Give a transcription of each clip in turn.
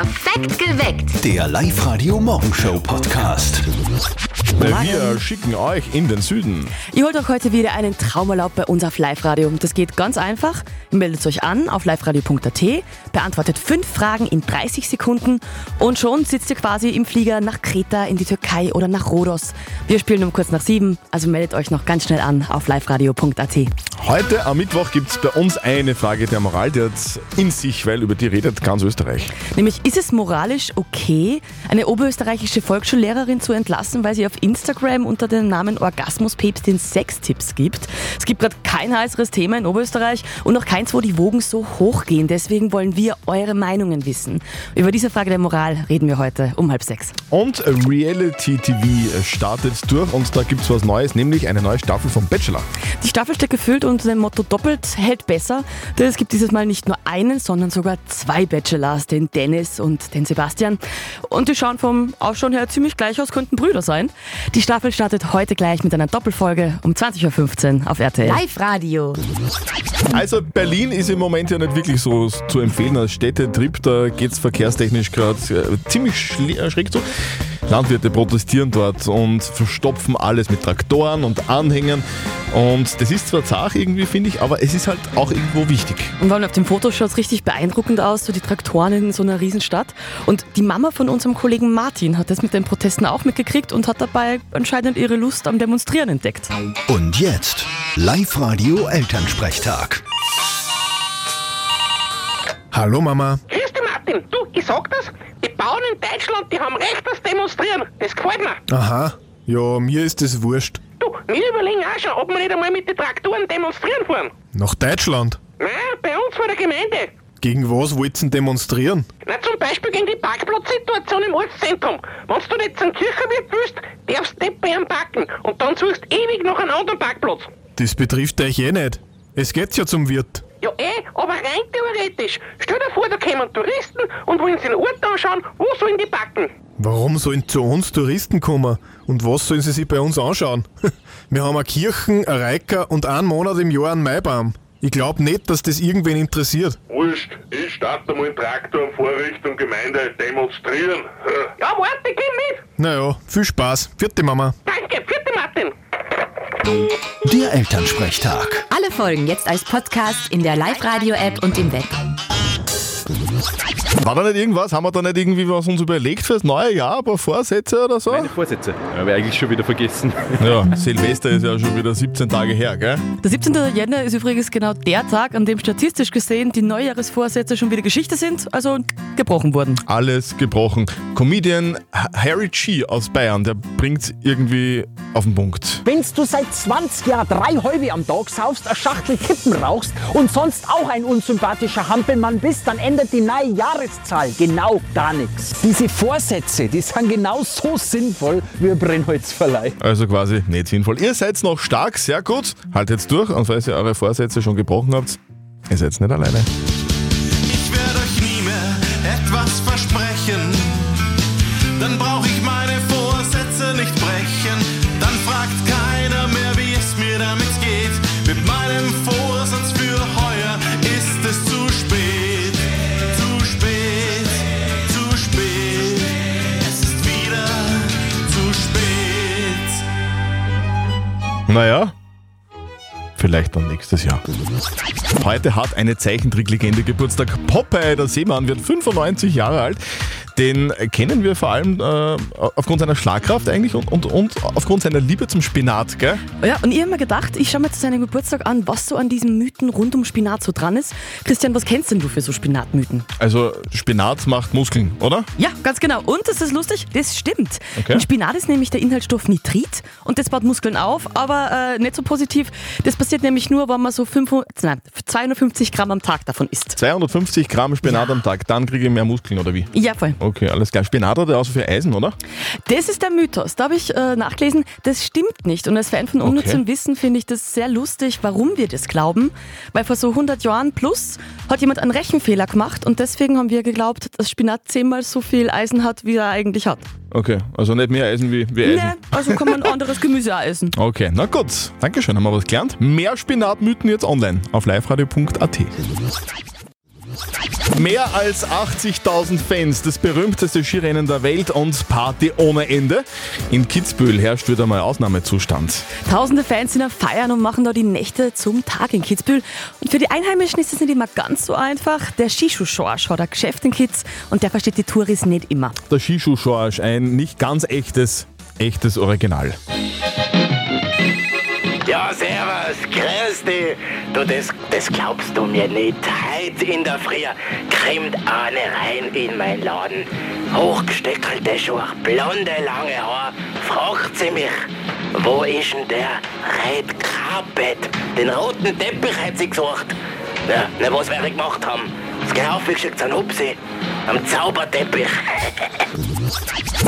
Perfekt geweckt. Der Live-Radio-Morgenshow-Podcast. Wir schicken euch in den Süden. Ihr holt euch heute wieder einen Traumerlaub bei uns auf Live-Radio. Das geht ganz einfach. Ihr meldet euch an auf liveradio.at, beantwortet fünf Fragen in 30 Sekunden und schon sitzt ihr quasi im Flieger nach Kreta, in die Türkei oder nach Rhodos. Wir spielen um kurz nach sieben, also meldet euch noch ganz schnell an auf liveradio.at. Heute am Mittwoch gibt es bei uns eine Frage der Moral, die hat in sich, weil über die redet ganz Österreich. Nämlich, ist es moralisch okay, eine oberösterreichische Volksschullehrerin zu entlassen, weil sie auf Instagram unter dem Namen Orgasmuspäpstin Sextipps gibt? Es gibt gerade kein heißeres Thema in Oberösterreich und auch keins, wo die Wogen so hoch gehen. Deswegen wollen wir eure Meinungen wissen. Über diese Frage der Moral reden wir heute um halb sechs. Und Reality TV startet durch und da gibt es was Neues, nämlich eine neue Staffel vom Bachelor. Die Staffel steht gefüllt unter dem Motto doppelt hält besser, denn es gibt dieses Mal nicht nur einen, sondern sogar zwei Bachelors, den Dennis und den Sebastian. Und die schauen vom Ausschauen her ziemlich gleich aus, könnten Brüder sein. Die Staffel startet heute gleich mit einer Doppelfolge um 20.15 Uhr auf RTL. Live-Radio. Also Berlin ist im Moment ja nicht wirklich so zu empfehlen als Städtetrip, da geht es verkehrstechnisch gerade äh, ziemlich äh, schräg zu. Landwirte protestieren dort und verstopfen alles mit Traktoren und Anhängern. Und das ist zwar zart irgendwie, finde ich, aber es ist halt auch irgendwo wichtig. Und vor allem auf dem Foto schaut es richtig beeindruckend aus, so die Traktoren in so einer Riesenstadt. Und die Mama von unserem Kollegen Martin hat das mit den Protesten auch mitgekriegt und hat dabei anscheinend ihre Lust am Demonstrieren entdeckt. Und jetzt Live-Radio Elternsprechtag. Hallo Mama. Grüß dich, Martin. Du, ich sag das, die Bauern in Deutschland, die haben recht, das Demonstrieren. Das gefällt mir. Aha. Ja, mir ist es wurscht. Du, wir überlegen auch schon, ob wir nicht einmal mit den Traktoren demonstrieren fahren. Nach Deutschland. Nein, bei uns vor der Gemeinde. Gegen was wollt's denn demonstrieren? Na, zum Beispiel gegen die Parkplatzsituation im Ortszentrum. Wenn du nicht zum Kirchenwirt willst, darfst du nicht bei ihm parken. Und dann suchst ewig nach einem anderen Parkplatz. Das betrifft euch eh nicht. Es geht's ja zum Wirt. Ja eh, aber rein theoretisch. Stell dir vor, da kommen Touristen und wollen sich den Ort anschauen, wo sollen die parken? Warum sollen zu uns Touristen kommen? Und was sollen sie sich bei uns anschauen? Wir haben eine Kirchen, eine Reiker und einen Monat im Jahr einen Maibaum. Ich glaub nicht, dass das irgendwen interessiert. Wurscht, ich starte mal einen Traktor und fahre Richtung Gemeinde demonstrieren. Ja, warte, geh mit. Naja, viel Spaß. Vierte Mama. Danke, vierte Martin. Der Elternsprechtag. Alle Folgen jetzt als Podcast in der Live-Radio-App und im Web. War da nicht irgendwas? Haben wir da nicht irgendwie was uns überlegt fürs neue Jahr? Ein paar Vorsätze oder so? Meine Vorsätze. Habe ich eigentlich schon wieder vergessen. Ja, Silvester ist ja schon wieder 17 Tage her, gell? Der 17. Jänner ist übrigens genau der Tag, an dem statistisch gesehen die Neujahresvorsätze schon wieder Geschichte sind, also gebrochen wurden. Alles gebrochen. Comedian Harry G aus Bayern, der bringt irgendwie auf den Punkt. Wenn du seit 20 Jahren drei Häube am Tag saufst, eine Schachtel Kippen rauchst und sonst auch ein unsympathischer Hampelmann bist, dann ändert die neue Jahreszahl genau gar nichts. Diese Vorsätze, die sind genau so sinnvoll wie ein Brennholzverleih. Also quasi nicht sinnvoll. Ihr seid noch stark, sehr gut. Haltet durch und falls ihr eure Vorsätze schon gebrochen habt, ihr seid nicht alleine. Naja, vielleicht dann nächstes Jahr. Heute hat eine Zeichentricklegende Geburtstag. Popeye, der Seemann, wird 95 Jahre alt. Den kennen wir vor allem äh, aufgrund seiner Schlagkraft eigentlich und, und, und aufgrund seiner Liebe zum Spinat, gell? Ja, und ich habe mir gedacht, ich schaue mir zu seinem Geburtstag an, was so an diesen Mythen rund um Spinat so dran ist. Christian, was kennst denn du für so Spinatmythen? Also Spinat macht Muskeln, oder? Ja, ganz genau. Und das ist lustig, das stimmt. Okay. In Spinat ist nämlich der Inhaltsstoff Nitrit und das baut Muskeln auf, aber äh, nicht so positiv. Das passiert nämlich nur, wenn man so 500, nein, 250 Gramm am Tag davon isst. 250 Gramm Spinat am Tag, dann kriege ich mehr Muskeln, oder wie? Ja, voll. Okay, alles klar. Spinat hat ja auch so viel Eisen, oder? Das ist der Mythos. Da habe ich äh, nachgelesen, das stimmt nicht. Und als Fan von unnützem Wissen finde ich das sehr lustig, warum wir das glauben. Weil vor so 100 Jahren plus hat jemand einen Rechenfehler gemacht und deswegen haben wir geglaubt, dass Spinat zehnmal so viel Eisen hat, wie er eigentlich hat. Okay, also nicht mehr Eisen wie, wie Eisen. Nee, also kann man anderes Gemüse auch essen. Okay, na gut. Dankeschön, haben wir was gelernt. Mehr Spinatmythen jetzt online auf liveradio.at. Mehr als 80.000 Fans, das berühmteste Skirennen der Welt und Party ohne Ende. In Kitzbühel herrscht wieder mal Ausnahmezustand. Tausende Fans sind am Feiern und machen da die Nächte zum Tag in Kitzbühel. Und für die Einheimischen ist es nicht immer ganz so einfach. Der Skischuh-Schorsch hat ein Geschäft in Kitz und der versteht die Touris nicht immer. Der Skischuh-Schorsch, ein nicht ganz echtes, echtes Original. Servus, grüß dich. Du, das, das glaubst du mir nicht. Heute in der Früh kommt eine rein in mein Laden. Hochgesteckelte Schuhe, blonde, lange Haar. Fragt sie mich, wo ist denn der Red Carpet? Den roten Teppich hat sie gesucht. Ja, na, was ich gemacht haben? Das gleich aufgeschickt an Hupsi. Am Zauberteppich.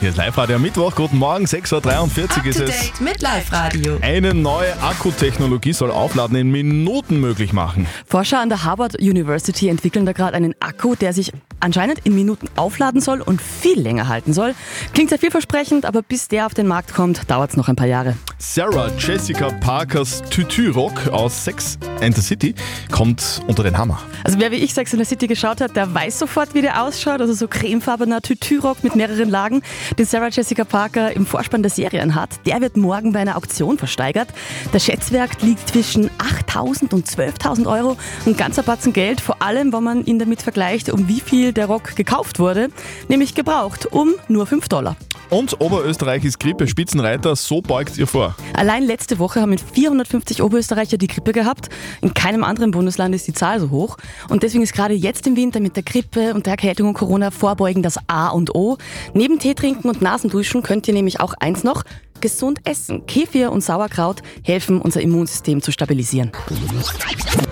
Hier ist Live-Radio am Mittwoch. Guten Morgen, 6.43 Uhr ist es. mit Live-Radio. Eine neue Akkutechnologie soll Aufladen in Minuten möglich machen. Forscher an der Harvard University entwickeln da gerade einen Akku, der sich anscheinend in Minuten aufladen soll und viel länger halten soll. Klingt sehr vielversprechend, aber bis der auf den Markt kommt, dauert es noch ein paar Jahre. Sarah Jessica Parkers Tütü-Rock aus Sex and the City kommt unter den Hammer. Also wer wie ich Sex in the City geschaut hat, der weiß sofort, wie der ausschaut. Also so cremefarbener Tütü-Rock mit mehreren Lagen, den Sarah Jessica Parker im Vorspann der Serie anhat. Der wird morgen bei einer Auktion versteigert. Der Schätzwert liegt zwischen 8.000 und 12.000 Euro. Ein ganzer Batzen Geld, vor allem, wenn man ihn damit vergleicht, um wie viel der Rock gekauft wurde. Nämlich gebraucht, um nur 5 Dollar. Und Oberösterreich ist Grippe Spitzenreiter, so beugt ihr vor. Allein letzte Woche haben 450 Oberösterreicher die Grippe gehabt. In keinem anderen Bundesland ist die Zahl so hoch. Und deswegen ist gerade jetzt im Winter mit der Grippe und der Erkältung und Corona vorbeugen das A und O. Neben Tee trinken und Nasenduschen könnt ihr nämlich auch eins noch, gesund essen. Kefir und Sauerkraut helfen, unser Immunsystem zu stabilisieren.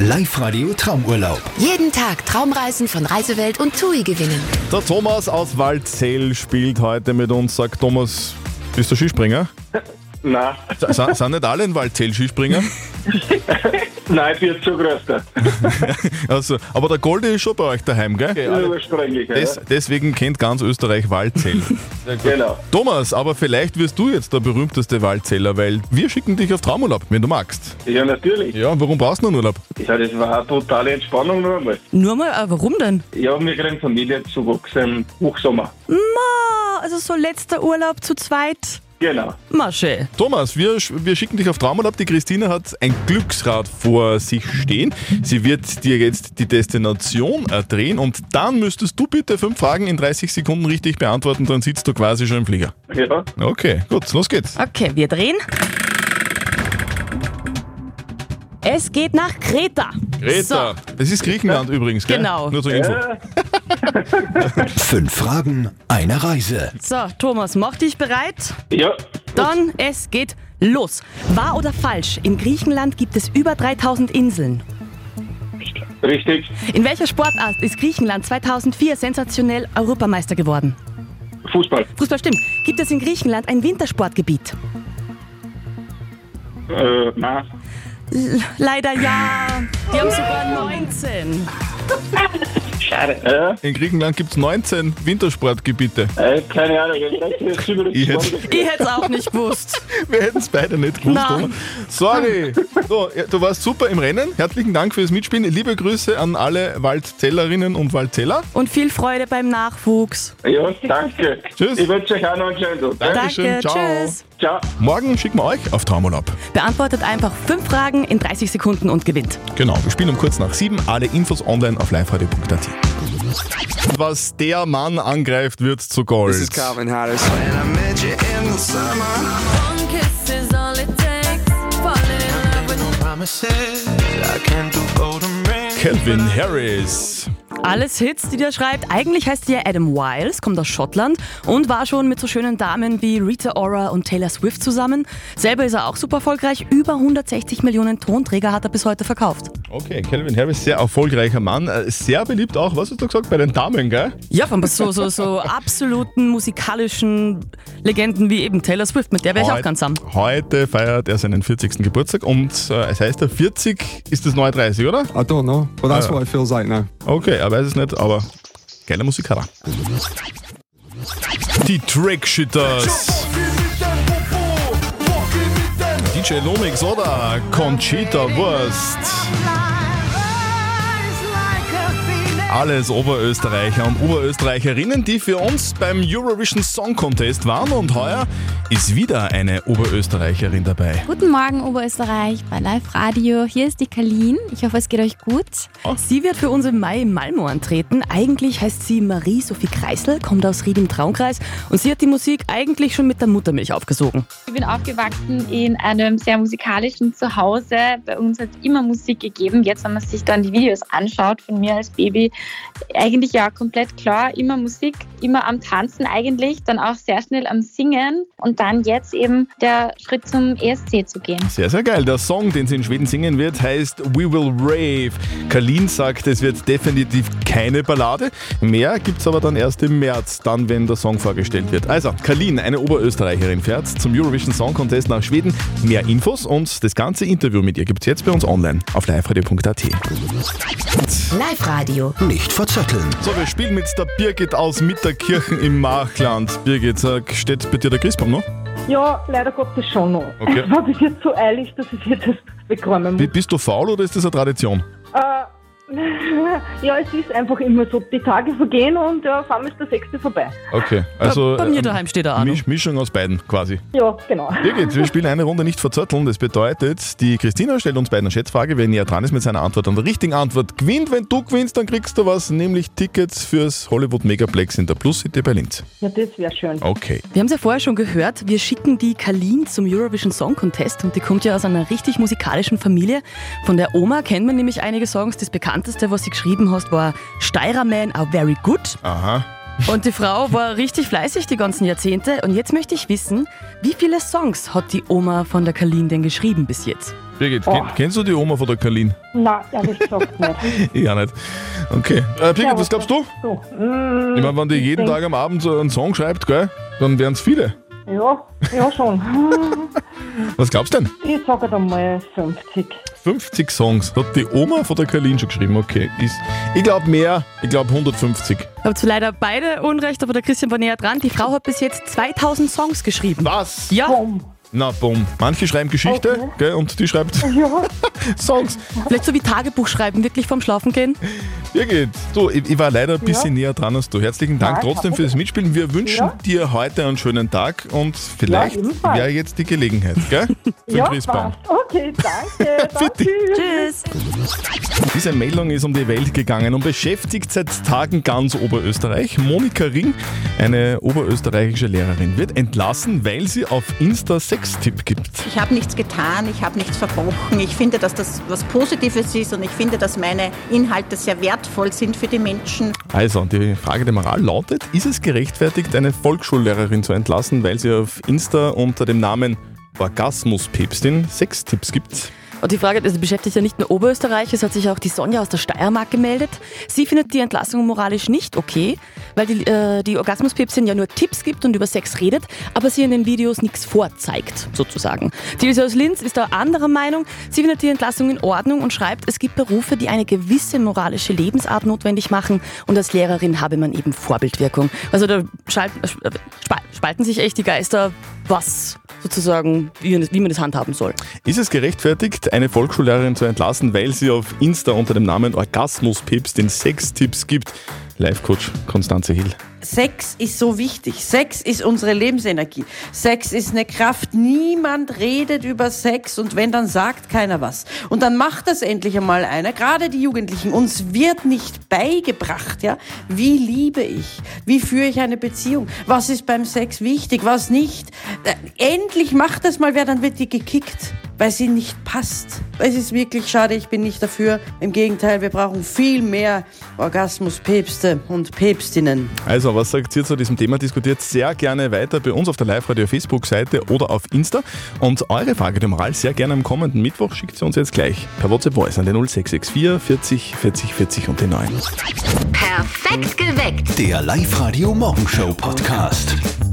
Live-Radio Traumurlaub. Jeden Tag Traumreisen von Reisewelt und TUI gewinnen. Der Thomas aus Waldzell spielt heute mit uns. Sagt Thomas, bist du Skispringer? Nein. S sind nicht alle in Waldzell Skispringer? Nein, ich bin zu groß da. Also, aber der Goldi ist schon bei euch daheim, gell? Ja, ursprünglich, ja. Des, deswegen kennt ganz Österreich Waldzell. Genau. Thomas, aber vielleicht wirst du jetzt der berühmteste Waldzeller, weil wir schicken dich auf Traumurlaub, wenn du magst. Ja, natürlich. Ja, warum brauchst du einen Urlaub? Ja, das war eine totale Entspannung nur einmal. Nur mal, äh, warum denn? Ja, wir kriegen Familienzuwachs im Hochsommer. Ma, also so letzter Urlaub zu zweit. Genau. Masche. Thomas, wir, wir schicken dich auf Traumurlaub. Die Christina hat ein Glücksrad vor sich stehen. Sie wird dir jetzt die Destination erdrehen und dann müsstest du bitte fünf Fragen in 30 Sekunden richtig beantworten, dann sitzt du quasi schon im Flieger. Ja. Okay, gut, los geht's. Okay, wir drehen. Es geht nach Kreta. Greta, das ist Griechenland übrigens, gell? Genau. Nur zur Info. Fünf Fragen, eine Reise. So, Thomas, mach dich bereit? Ja. Dann, es geht los. Wahr oder falsch? In Griechenland gibt es über 3000 Inseln. Richtig. In welcher Sportart ist Griechenland 2004 sensationell Europameister geworden? Fußball. Fußball stimmt. Gibt es in Griechenland ein Wintersportgebiet? Äh, nein. L leider ja. Die haben sogar 19. Schade. Ja. In Griechenland gibt es 19 Wintersportgebiete. Äh, keine Ahnung. Ich hätte- Ich hätte es auch nicht gewusst. Wir hätten es beide nicht gewusst, Nein. Thomas. Sorry. So, du warst super im Rennen. Herzlichen Dank fürs Mitspielen. Liebe Grüße an alle Waldzellerinnen und Waldzeller. Und viel Freude beim Nachwuchs. Ja, danke. Tschüss. Ich wünsche euch auch noch einen schönen Tag. Dankeschön. Danke, Ciao. tschüss. Ciao. Morgen schicken wir euch auf Traumurlaub. Beantwortet einfach fünf Fragen in 30 Sekunden und gewinnt. Genau, wir spielen um kurz nach sieben. Alle Infos online auf liveradio.at. Was der Mann angreift, wird zu Gold. Calvin Harris. Calvin Harris. Alles Hits, die der schreibt. Eigentlich heißt er Adam Wiles, kommt aus Schottland und war schon mit so schönen Damen wie Rita Ora und Taylor Swift zusammen. Selber ist er auch super erfolgreich. Über 160 Millionen Tonträger hat er bis heute verkauft. Okay, Calvin Harris, sehr erfolgreicher Mann. Äh, Sehr beliebt auch, was hast du gesagt, bei den Damen, gell? Ja, von so, so, so absoluten musikalischen Legenden wie eben Taylor Swift, mit der wäre ich auch ganz am. Heute feiert er seinen 40. Geburtstag und äh, es heißt, der 40 ist das neue 30, oder? I don't know, but that's Ah, ja. what it feels like now. Okay, er weiß es nicht, aber geiler Musiker. Die Trickshitters. DJ Lomix oder Conchita Wurst. Alles Oberösterreicher und Oberösterreicherinnen, die für uns beim Eurovision Song Contest waren und heuer ist wieder eine Oberösterreicherin dabei. Guten Morgen Oberösterreich bei Live Radio. Hier ist die Kalin. Ich hoffe, es geht euch gut. Sie wird für uns im Mai in Malmo antreten. Eigentlich heißt sie Marie-Sophie Kreisel, kommt aus Ried im Traumkreis und sie hat die Musik eigentlich schon mit der Muttermilch aufgesogen. Ich bin aufgewachsen in einem sehr musikalischen Zuhause. Bei uns hat es immer Musik gegeben. Jetzt, wenn man sich dann die Videos anschaut von mir als Baby, eigentlich ja komplett klar, immer Musik, immer am Tanzen eigentlich, dann auch sehr schnell am Singen und dann jetzt eben der Schritt zum ESC zu gehen. Sehr, sehr geil. Der Song, den sie in Schweden singen wird, heißt We Will Rave. Kalin sagt, es wird definitiv keine Ballade. Mehr gibt's aber dann erst im März, dann, wenn der Song vorgestellt wird. Also, Kalin, eine Oberösterreicherin, fährt zum Eurovision Song Contest nach Schweden. Mehr Infos und das ganze Interview mit ihr gibt's jetzt bei uns online auf liveradio.at. Live-Radio. Nicht verzetteln. So, wir spielen mit der Birgit aus Mitterkirchen im Machland. Birgit, sag, steht bei dir der Christbaum noch? Ja, leider Gottes schon noch. Okay. Es war bis jetzt so eilig, dass ich jetzt das wegräumen muss. Bi- Bist du faul oder ist das eine Tradition? Äh, ja, es ist einfach immer so, die Tage vergehen und ja, auf einmal ist der sechste vorbei. Okay, also. bei mir ähm, daheim steht er. Misch, Mischung aus beiden quasi. Ja, genau. Birgit, wir spielen eine Runde nicht verzötteln. Das bedeutet, die Christina stellt uns beiden eine Schätzfrage. Wer näher dran ist mit seiner Antwort an der richtigen Antwort, gewinnt. Wenn du gewinnst, dann kriegst du was, nämlich Tickets fürs Hollywood Megaplex in der Plus City bei Linz. Ja, das wäre schön. Okay. Wir haben es ja vorher schon gehört, wir schicken die Kalin zum Eurovision Song Contest und die kommt ja aus einer richtig musikalischen Familie. Von der Oma kennt man nämlich einige Songs. Das bekannteste, was sie geschrieben hast, war Steirer Man Are Very Good. Aha. Und die Frau war richtig fleißig die ganzen Jahrzehnte. Und jetzt möchte ich wissen, wie viele Songs hat die Oma von der Kalin denn geschrieben bis jetzt? Birgit, Oh. kenn, kennst du die Oma von der Kalin? Nein, ehrlich gesagt nicht. Ja, nicht. Okay. Äh, Birgit, was glaubst du? So, mm, Ich meine, wenn die jeden Tag am Abend so einen Song schreibt, gell, dann wären es viele. Ja, ja schon. Was glaubst du denn? Ich sage da mal 50. 50 Songs hat die Oma von der Kalin schon geschrieben. Okay. Ist, ich glaube mehr, ich glaube 150. Habt ihr leider beide Unrecht, aber der Christian war näher dran. Die Frau hat bis jetzt 2000 Songs geschrieben. Was? Ja. Na, bumm. Manche schreiben Geschichte, gell, und die schreibt Songs. Vielleicht so wie Tagebuch schreiben, wirklich vorm Schlafen gehen. Birgit, du, ich, ich war leider ein bisschen näher dran als du. Herzlichen Dank Ja, trotzdem fürs Mitspielen. Wir wünschen Ja. dir heute einen schönen Tag und vielleicht wäre jetzt die Gelegenheit, gell? Für Ja, Christbaum. passt. Okay, danke. danke. Tschüss. Diese Meldung ist um die Welt gegangen und beschäftigt seit Tagen ganz Oberösterreich. Monika Ring, eine oberösterreichische Lehrerin, wird entlassen, weil sie auf Insta Sextipp gibt. Ich habe nichts getan, ich habe nichts verbrochen. Ich finde, dass das was Positives ist und ich finde, dass meine Inhalte sehr wertvoll sind für die Menschen. Also, die Frage der Moral lautet, ist es gerechtfertigt, eine Volksschullehrerin zu entlassen, weil sie auf Insta unter dem Namen Orgasmuspäpstin Sextipps gibt? Und die Frage, das beschäftigt ja nicht nur Oberösterreich, es hat sich auch die Sonja aus der Steiermark gemeldet. Sie findet die Entlassung moralisch nicht okay, weil die, äh, die Orgasmuspäpstin ja nur Tipps gibt und über Sex redet, aber sie in den Videos nichts vorzeigt, sozusagen. Die Ilse aus Linz ist da anderer Meinung. Sie findet die Entlassung in Ordnung und schreibt, es gibt Berufe, die eine gewisse moralische Lebensart notwendig machen und als Lehrerin habe man eben Vorbildwirkung. Also da schalten, äh, spa- spalten sich echt die Geister, was sozusagen, wie, man das handhaben soll. Ist es gerechtfertigt, eine Volksschullehrerin zu entlassen, weil sie auf Insta unter dem Namen Orgasmuspäpstin Sextipps gibt? Live-Coach Konstanze Hill. Sex ist so wichtig. Sex ist unsere Lebensenergie. Sex ist eine Kraft. Niemand redet über Sex und wenn, dann sagt keiner was. Und dann macht das endlich einmal einer. Gerade die Jugendlichen. Uns wird nicht beigebracht, ja. Wie liebe ich? Wie führe ich eine Beziehung? Was ist beim Sex wichtig? Was nicht? Äh, Endlich macht das mal wer, dann wird die gekickt. Weil sie nicht passt. Es ist wirklich schade, ich bin nicht dafür. Im Gegenteil, wir brauchen viel mehr Orgasmuspäpste und Päpstinnen. Also, was sagt ihr zu diesem Thema? Diskutiert sehr gerne weiter bei uns auf der Live-Radio-Facebook-Seite oder auf Insta. Und eure Frage der Moral sehr gerne am kommenden Mittwoch schickt sie uns jetzt gleich per WhatsApp Voice an den 0664 40 40 40 und den 9. Perfekt geweckt. Der Live-Radio Morgenshow Podcast.